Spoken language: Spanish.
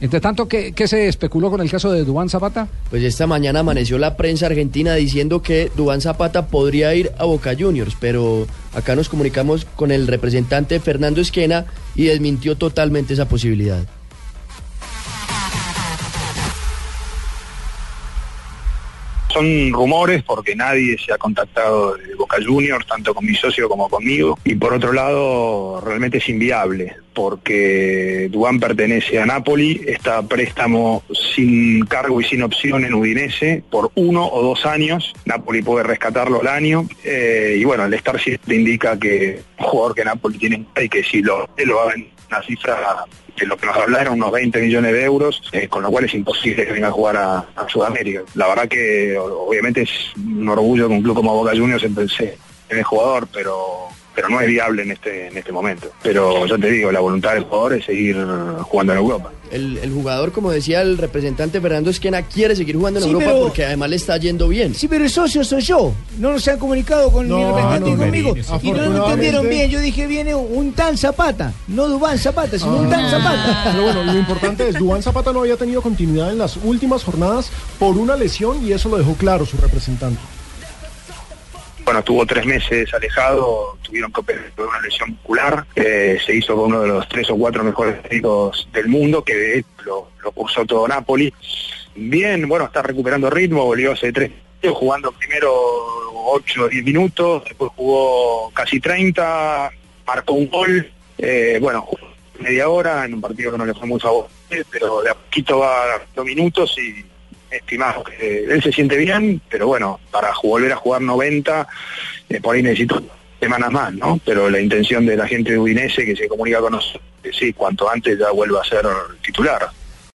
Entre tanto, ¿qué, se especuló con el caso de Dubán Zapata? Pues esta mañana amaneció la prensa argentina diciendo que Dubán Zapata podría ir a Boca Juniors, pero acá nos comunicamos con el representante Fernando Esquena y desmintió totalmente esa posibilidad. Son rumores porque nadie se ha contactado de Boca Juniors, tanto con mi socio como conmigo. Y por otro lado, realmente es inviable porque Dubán pertenece a Napoli, está a préstamo sin cargo y sin opción en Udinese por uno o dos años. Napoli puede rescatarlo al año. Eh, y bueno, el Star siempre indica que un jugador que Napoli tiene y que si lo, lo va a una cifra de lo que nos hablaron, unos 20 millones de euros, eh, con lo cual es imposible que venga a jugar a, Sudamérica. La verdad que obviamente es un orgullo que un club como Boca Juniors empecé en el jugador, pero pero no es viable en este en este momento. Pero yo te digo, la voluntad del jugador es seguir jugando en Europa. El, el jugador, como decía el representante Fernando Esquena, quiere seguir jugando en Sí, Europa pero- porque además le está yendo bien. Sí, pero el socio soy yo. No se han comunicado con mi representante y no, conmigo. Benítez. Y no lo entendieron bien. Yo dije, viene un tan Zapata. No Dubán Zapata, sino un tan Zapata. Pero bueno, lo importante es, Dubán Zapata no había tenido continuidad en las últimas jornadas por una lesión y eso lo dejó claro su representante. Bueno, estuvo tres meses alejado, tuvieron que operar una lesión muscular, eh, se hizo con uno de los tres o cuatro mejores técnicos del mundo, que lo, lo cursó todo Napoli. Bien, bueno, está recuperando ritmo, volvió hace tres jugando primero 8 o 10 minutos, después jugó casi 30, marcó un gol, eh, bueno, media hora en un partido que no le fue a vos, pero de a poquito va dando minutos y estimamos que él se siente bien, pero bueno, para volver a jugar 90, eh, por ahí necesito semanas más, ¿no? Pero la intención de la gente de Udinese que se comunica con nosotros, que sí, cuanto antes ya vuelva a ser titular.